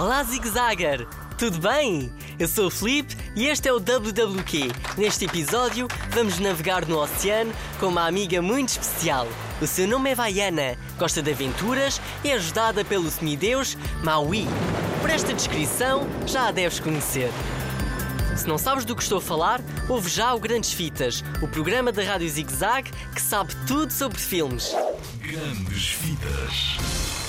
Olá, Zig Zagger! Tudo bem? Eu sou o Felipe e este é o WWQ. Neste episódio, vamos navegar no oceano com uma amiga muito especial. O seu nome é Vaiana, gosta de aventuras e é ajudada pelo semideus Maui. Por esta descrição, já a deves conhecer. Se não sabes do que estou a falar, ouve já o Grandes Fitas, o programa da Rádio Zig Zag que sabe tudo sobre filmes. Grandes Vidas.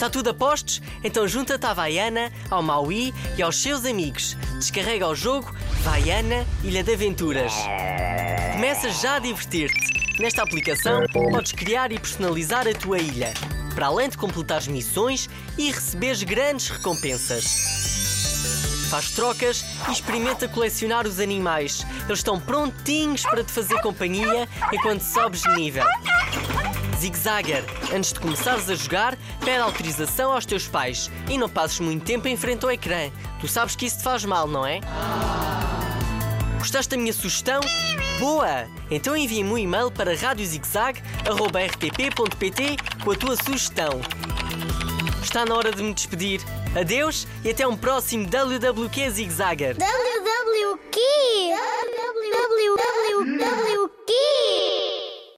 Está tudo a postos? Então junta-te à Vaiana, ao Maui e aos seus amigos. Descarrega o jogo Vaiana Ilha de Aventuras. Começa já a divertir-te. Nesta aplicação podes criar e personalizar a tua ilha, para além de completares missões e receberes grandes recompensas. Faz trocas e experimenta colecionar os animais. Eles estão prontinhos para te fazer companhia enquanto sobes de nível. Zig Zagger, antes de começares a jogar, pede autorização aos teus pais e não passes muito tempo em frente ao ecrã. Tu sabes que isso te faz mal, não é? Gostaste da minha sugestão? Boa! Então envia-me um e-mail para radiozigzag.rtp.pt com a tua sugestão. Está na hora de me despedir. Adeus e até um próximo WWQ Zig